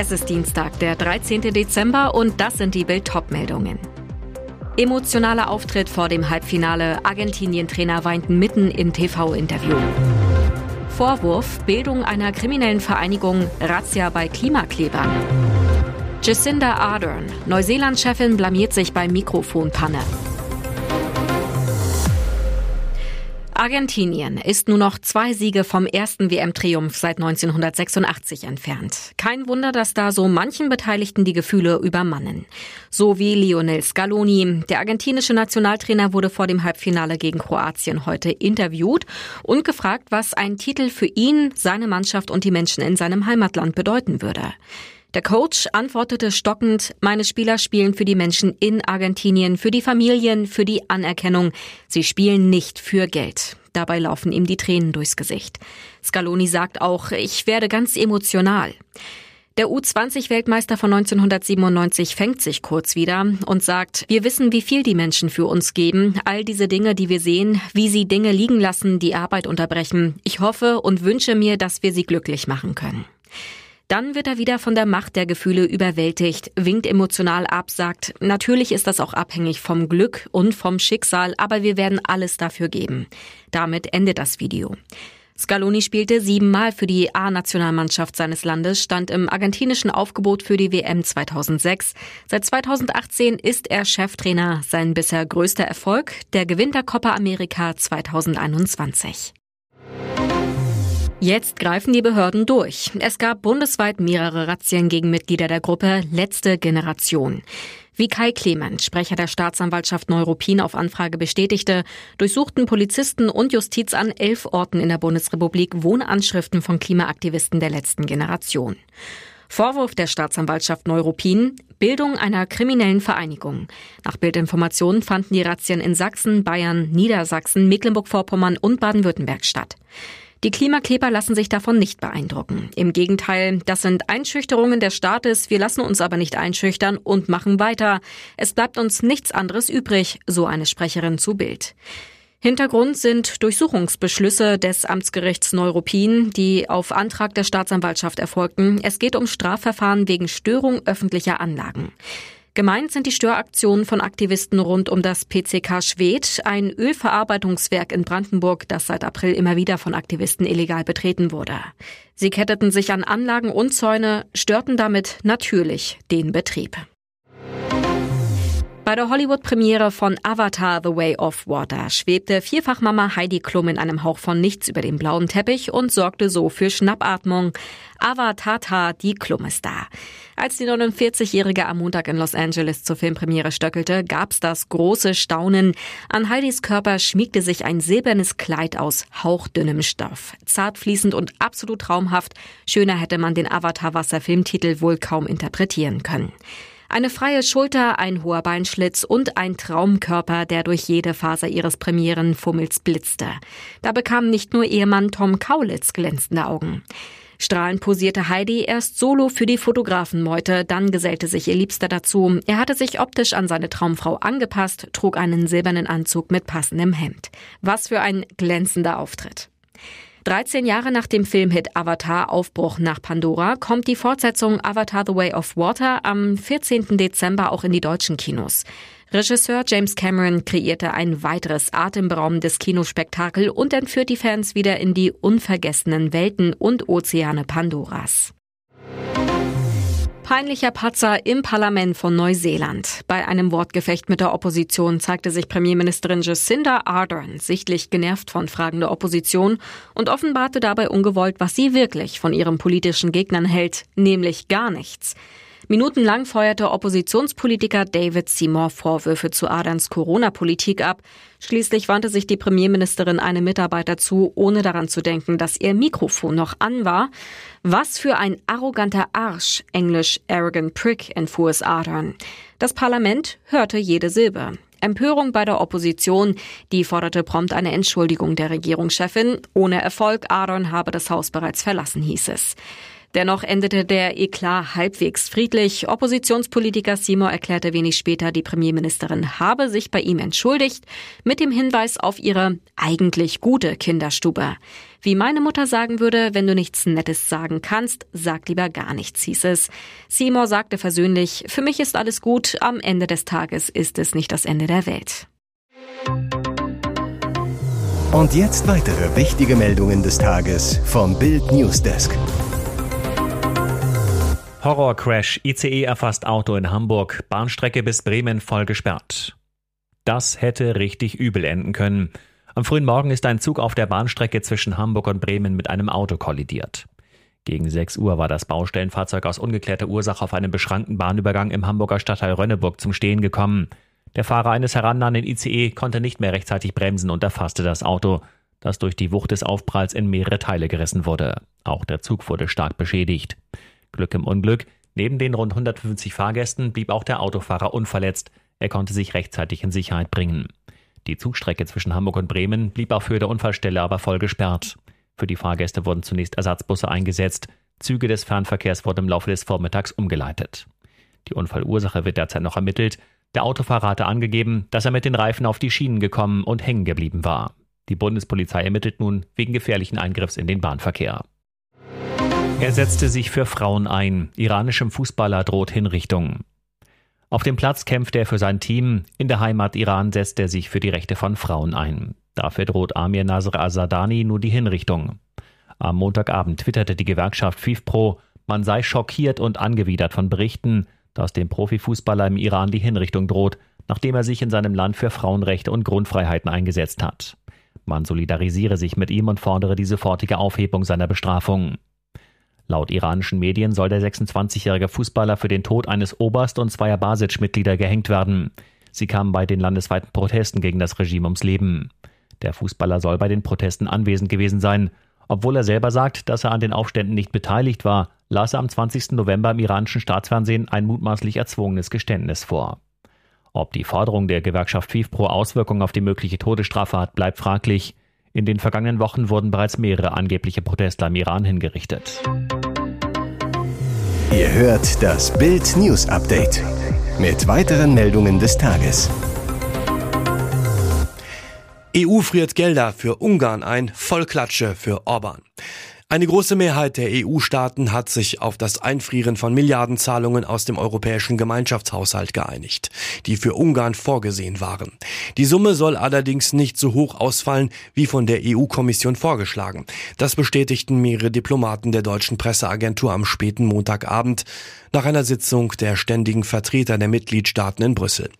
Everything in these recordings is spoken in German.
Es ist Dienstag, der 13. Dezember und das sind die Bild meldungen Emotionaler Auftritt vor dem Halbfinale. Argentinien-Trainer weinten mitten im TV-Interview. Vorwurf Bildung einer kriminellen Vereinigung Razzia bei Klimaklebern. Jacinda Ardern, Neuseeland-Chefin, blamiert sich bei Mikrofonpanne. Argentinien ist nur noch zwei Siege vom ersten WM-Triumph seit 1986 entfernt. Kein Wunder, dass da so manchen Beteiligten die Gefühle übermannen. So wie Lionel Scaloni. Der argentinische Nationaltrainer wurde vor dem Halbfinale gegen Kroatien heute interviewt und gefragt, was ein Titel für ihn, seine Mannschaft und die Menschen in seinem Heimatland bedeuten würde. Der Coach antwortete stockend, meine Spieler spielen für die Menschen in Argentinien, für die Familien, für die Anerkennung. Sie spielen nicht für Geld. Dabei laufen ihm die Tränen durchs Gesicht. Scaloni sagt auch, ich werde ganz emotional. Der U20-Weltmeister von 1997 fängt sich kurz wieder und sagt, wir wissen, wie viel die Menschen für uns geben. All diese Dinge, die wir sehen, wie sie Dinge liegen lassen, die Arbeit unterbrechen. Ich hoffe und wünsche mir, dass wir sie glücklich machen können. Dann wird er wieder von der Macht der Gefühle überwältigt, winkt emotional ab, sagt, natürlich ist das auch abhängig vom Glück und vom Schicksal, aber wir werden alles dafür geben. Damit endet das Video. Scaloni spielte siebenmal für die A-Nationalmannschaft seines Landes, stand im argentinischen Aufgebot für die WM 2006. Seit 2018 ist er Cheftrainer. Sein bisher größter Erfolg, der Gewinn der Copa America 2021. Jetzt greifen die Behörden durch. Es gab bundesweit mehrere Razzien gegen Mitglieder der Gruppe Letzte Generation. Wie Kai Clement, Sprecher der Staatsanwaltschaft Neuruppin auf Anfrage bestätigte, durchsuchten Polizisten und Justiz an elf Orten in der Bundesrepublik Wohnanschriften von Klimaaktivisten der letzten Generation. Vorwurf der Staatsanwaltschaft Neuruppin, Bildung einer kriminellen Vereinigung. Nach Bildinformationen fanden die Razzien in Sachsen, Bayern, Niedersachsen, Mecklenburg-Vorpommern und Baden-Württemberg statt. Die Klimakleber lassen sich davon nicht beeindrucken. Im Gegenteil, das sind Einschüchterungen des Staates, wir lassen uns aber nicht einschüchtern und machen weiter. Es bleibt uns nichts anderes übrig, so eine Sprecherin zu Bild. Hintergrund sind Durchsuchungsbeschlüsse des Amtsgerichts Neuruppin, die auf Antrag der Staatsanwaltschaft erfolgten. Es geht um Strafverfahren wegen Störung öffentlicher Anlagen. Gemeint sind die Störaktionen von Aktivisten rund um das PCK Schwedt, ein Ölverarbeitungswerk in Brandenburg, das seit April immer wieder von Aktivisten illegal betreten wurde. Sie ketteten sich an Anlagen und Zäune, störten damit natürlich den Betrieb. Bei der Hollywood-Premiere von Avatar The Way of Water schwebte Vierfachmama Heidi Klum in einem Hauch von nichts über den blauen Teppich und sorgte so für Schnappatmung. Avatar, die Klum ist da. Als die 49-Jährige am Montag in Los Angeles zur Filmpremiere stöckelte, gab's das große Staunen. An Heidis Körper schmiegte sich ein silbernes Kleid aus hauchdünnem Stoff. Zart fließend und absolut traumhaft. Schöner hätte man den Avatar-Wasser-Filmtitel wohl kaum interpretieren können. Eine freie Schulter, ein hoher Beinschlitz und ein Traumkörper, der durch jede Faser ihres Premierenfummels blitzte. Da bekam nicht nur Ehemann Tom Kaulitz glänzende Augen. Strahlend posierte Heidi erst solo für die Fotografenmeute, dann gesellte sich ihr Liebster dazu. Er hatte sich optisch an seine Traumfrau angepasst, trug einen silbernen Anzug mit passendem Hemd. Was für ein glänzender Auftritt. 13 Jahre nach dem Filmhit Avatar Aufbruch nach Pandora kommt die Fortsetzung Avatar The Way of Water am 14. Dezember auch in die deutschen Kinos. Regisseur James Cameron kreierte ein weiteres atemberaubendes Kinospektakel und entführt die Fans wieder in die unvergessenen Welten und Ozeane Pandoras. Peinlicher Patzer im Parlament von Neuseeland. Bei einem Wortgefecht mit der Opposition zeigte sich Premierministerin Jacinda Ardern sichtlich genervt von Fragen der Opposition und offenbarte dabei ungewollt, was sie wirklich von ihren politischen Gegnern hält, nämlich gar nichts. Minutenlang feuerte Oppositionspolitiker David Seymour Vorwürfe zu Adams Corona-Politik ab. Schließlich wandte sich die Premierministerin einem Mitarbeiter zu, ohne daran zu denken, dass ihr Mikrofon noch an war. Was für ein arroganter Arsch, englisch arrogant prick, entfuhr es Ardern. Das Parlament hörte jede Silbe. Empörung bei der Opposition, die forderte prompt eine Entschuldigung der Regierungschefin. Ohne Erfolg, Ardern habe das Haus bereits verlassen, hieß es. Dennoch endete der Eklat halbwegs friedlich. Oppositionspolitiker Seymour erklärte wenig später, die Premierministerin habe sich bei ihm entschuldigt, mit dem Hinweis auf ihre eigentlich gute Kinderstube. Wie meine Mutter sagen würde, wenn du nichts Nettes sagen kannst, sag lieber gar nichts, hieß es. Seymour sagte versöhnlich, für mich ist alles gut, am Ende des Tages ist es nicht das Ende der Welt. Und jetzt weitere wichtige Meldungen des Tages vom Bild Newsdesk. Horrorcrash. ICE erfasst Auto in Hamburg. Bahnstrecke bis Bremen voll gesperrt. Das hätte richtig übel enden können. Am frühen Morgen ist ein Zug auf der Bahnstrecke zwischen Hamburg und Bremen mit einem Auto kollidiert. Gegen 6 Uhr war das Baustellenfahrzeug aus ungeklärter Ursache auf einem beschrankten Bahnübergang im Hamburger Stadtteil Rönneburg zum Stehen gekommen. Der Fahrer eines herannahenden ICE konnte nicht mehr rechtzeitig bremsen und erfasste das Auto, das durch die Wucht des Aufpralls in mehrere Teile gerissen wurde. Auch der Zug wurde stark beschädigt. Glück im Unglück. Neben den rund 150 Fahrgästen blieb auch der Autofahrer unverletzt. Er konnte sich rechtzeitig in Sicherheit bringen. Die Zugstrecke zwischen Hamburg und Bremen blieb auf Höhe der Unfallstelle aber voll gesperrt. Für die Fahrgäste wurden zunächst Ersatzbusse eingesetzt. Züge des Fernverkehrs wurden im Laufe des Vormittags umgeleitet. Die Unfallursache wird derzeit noch ermittelt. Der Autofahrer hatte angegeben, dass er mit den Reifen auf die Schienen gekommen und hängen geblieben war. Die Bundespolizei ermittelt nun wegen gefährlichen Eingriffs in den Bahnverkehr. Er setzte sich für Frauen ein. Iranischem Fußballer droht Hinrichtung. Auf dem Platz kämpft er für sein Team. In der Heimat Iran setzt er sich für die Rechte von Frauen ein. Dafür droht Amir Nasr Azadani nur die Hinrichtung. Am Montagabend twitterte die Gewerkschaft FIFPro, man sei schockiert und angewidert von Berichten, dass dem Profifußballer im Iran die Hinrichtung droht, nachdem er sich in seinem Land für Frauenrechte und Grundfreiheiten eingesetzt hat. Man solidarisiere sich mit ihm und fordere die sofortige Aufhebung seiner Bestrafung. Laut iranischen Medien soll der 26-jährige Fußballer für den Tod eines Oberst und zweier Basic-Mitglieder gehängt werden. Sie kamen bei den landesweiten Protesten gegen das Regime ums Leben. Der Fußballer soll bei den Protesten anwesend gewesen sein. Obwohl er selber sagt, dass er an den Aufständen nicht beteiligt war, las er am 20. November im iranischen Staatsfernsehen ein mutmaßlich erzwungenes Geständnis vor. Ob die Forderung der Gewerkschaft FIFPro Auswirkungen auf die mögliche Todesstrafe hat, bleibt fraglich. In den vergangenen Wochen wurden bereits mehrere angebliche Protestler im Iran hingerichtet. Ihr hört das Bild News Update mit weiteren Meldungen des Tages. EU friert Gelder für Ungarn ein, Vollklatsche für Orban. Eine große Mehrheit der EU-Staaten hat sich auf das Einfrieren von Milliardenzahlungen aus dem europäischen Gemeinschaftshaushalt geeinigt, die für Ungarn vorgesehen waren. Die Summe soll allerdings nicht so hoch ausfallen wie von der EU-Kommission vorgeschlagen. Das bestätigten mehrere Diplomaten der deutschen Presseagentur am späten Montagabend nach einer Sitzung der ständigen Vertreter der Mitgliedstaaten in Brüssel.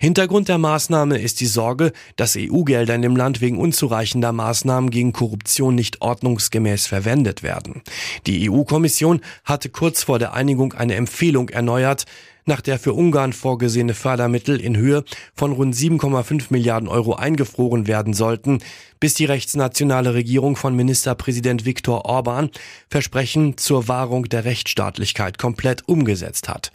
Hintergrund der Maßnahme ist die Sorge, dass EU-Gelder in dem Land wegen unzureichender Maßnahmen gegen Korruption nicht ordnungsgemäß verwendet werden. Die EU-Kommission hatte kurz vor der Einigung eine Empfehlung erneuert, nach der für Ungarn vorgesehene Fördermittel in Höhe von rund 7,5 Milliarden Euro eingefroren werden sollten, bis die rechtsnationale Regierung von Ministerpräsident Viktor Orban Versprechen zur Wahrung der Rechtsstaatlichkeit komplett umgesetzt hat.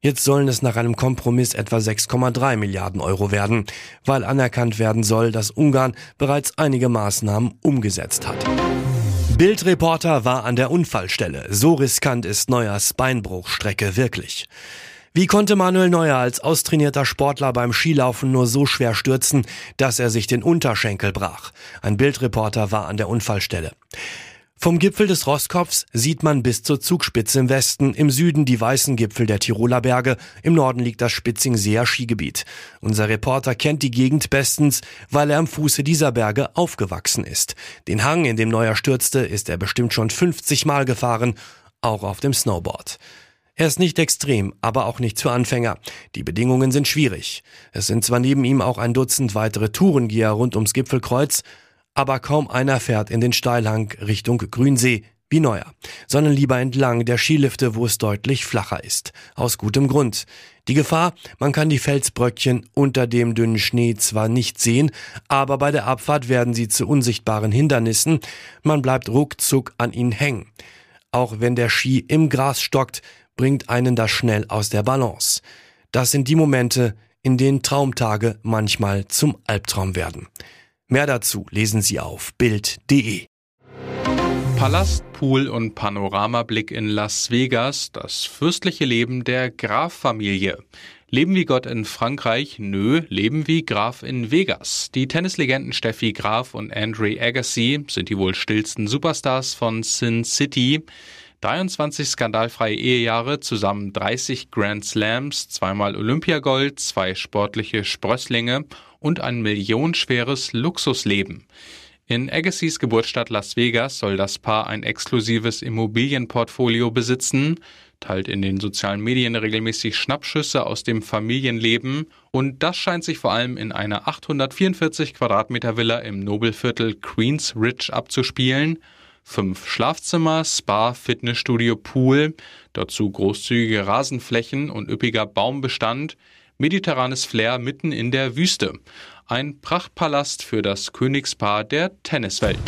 Jetzt sollen es nach einem Kompromiss etwa 6,3 Milliarden Euro werden, weil anerkannt werden soll, dass Ungarn bereits einige Maßnahmen umgesetzt hat. Bildreporter war an der Unfallstelle. So riskant ist Neuers Beinbruchstrecke wirklich. Wie konnte Manuel Neuer als austrainierter Sportler beim Skilaufen nur so schwer stürzen, dass er sich den Unterschenkel brach? Ein Bildreporter war an der Unfallstelle. Vom Gipfel des Rosskopfs sieht man bis zur Zugspitze im Westen, im Süden die weißen Gipfel der Tiroler Berge, im Norden liegt das Spitzingseer Skigebiet. Unser Reporter kennt die Gegend bestens, weil er am Fuße dieser Berge aufgewachsen ist. Den Hang, in dem Neuer stürzte, ist er bestimmt schon 50 Mal gefahren, auch auf dem Snowboard. Er ist nicht extrem, aber auch nicht für Anfänger. Die Bedingungen sind schwierig. Es sind zwar neben ihm auch ein Dutzend weitere Tourengeher rund ums Gipfelkreuz, aber kaum einer fährt in den Steilhang Richtung Grünsee wie Neuer, sondern lieber entlang der Skilifte, wo es deutlich flacher ist. Aus gutem Grund. Die Gefahr, man kann die Felsbröckchen unter dem dünnen Schnee zwar nicht sehen, aber bei der Abfahrt werden sie zu unsichtbaren Hindernissen. Man bleibt ruckzuck an ihnen hängen. Auch wenn der Ski im Gras stockt, bringt einen das schnell aus der Balance. Das sind die Momente, in denen Traumtage manchmal zum Albtraum werden. Mehr dazu lesen Sie auf Bild.de. Palast, Pool und Panoramablick in Las Vegas, das fürstliche Leben der Graf-Familie. Leben wie Gott in Frankreich? Nö, leben wie Graf in Vegas. Die Tennislegenden Steffi Graf und Andre Agassi sind die wohl stillsten Superstars von Sin City. 23 skandalfreie Ehejahre, zusammen 30 Grand Slams, zweimal Olympiagold, zwei sportliche Sprösslinge und ein millionenschweres Luxusleben. In Agassiz Geburtsstadt Las Vegas soll das Paar ein exklusives Immobilienportfolio besitzen, teilt in den sozialen Medien regelmäßig Schnappschüsse aus dem Familienleben und das scheint sich vor allem in einer 844 Quadratmeter Villa im Nobelviertel Queens Ridge abzuspielen fünf Schlafzimmer, Spa, Fitnessstudio, Pool, dazu großzügige Rasenflächen und üppiger Baumbestand, mediterranes Flair mitten in der Wüste. Ein Prachtpalast für das Königspaar der Tenniswelt.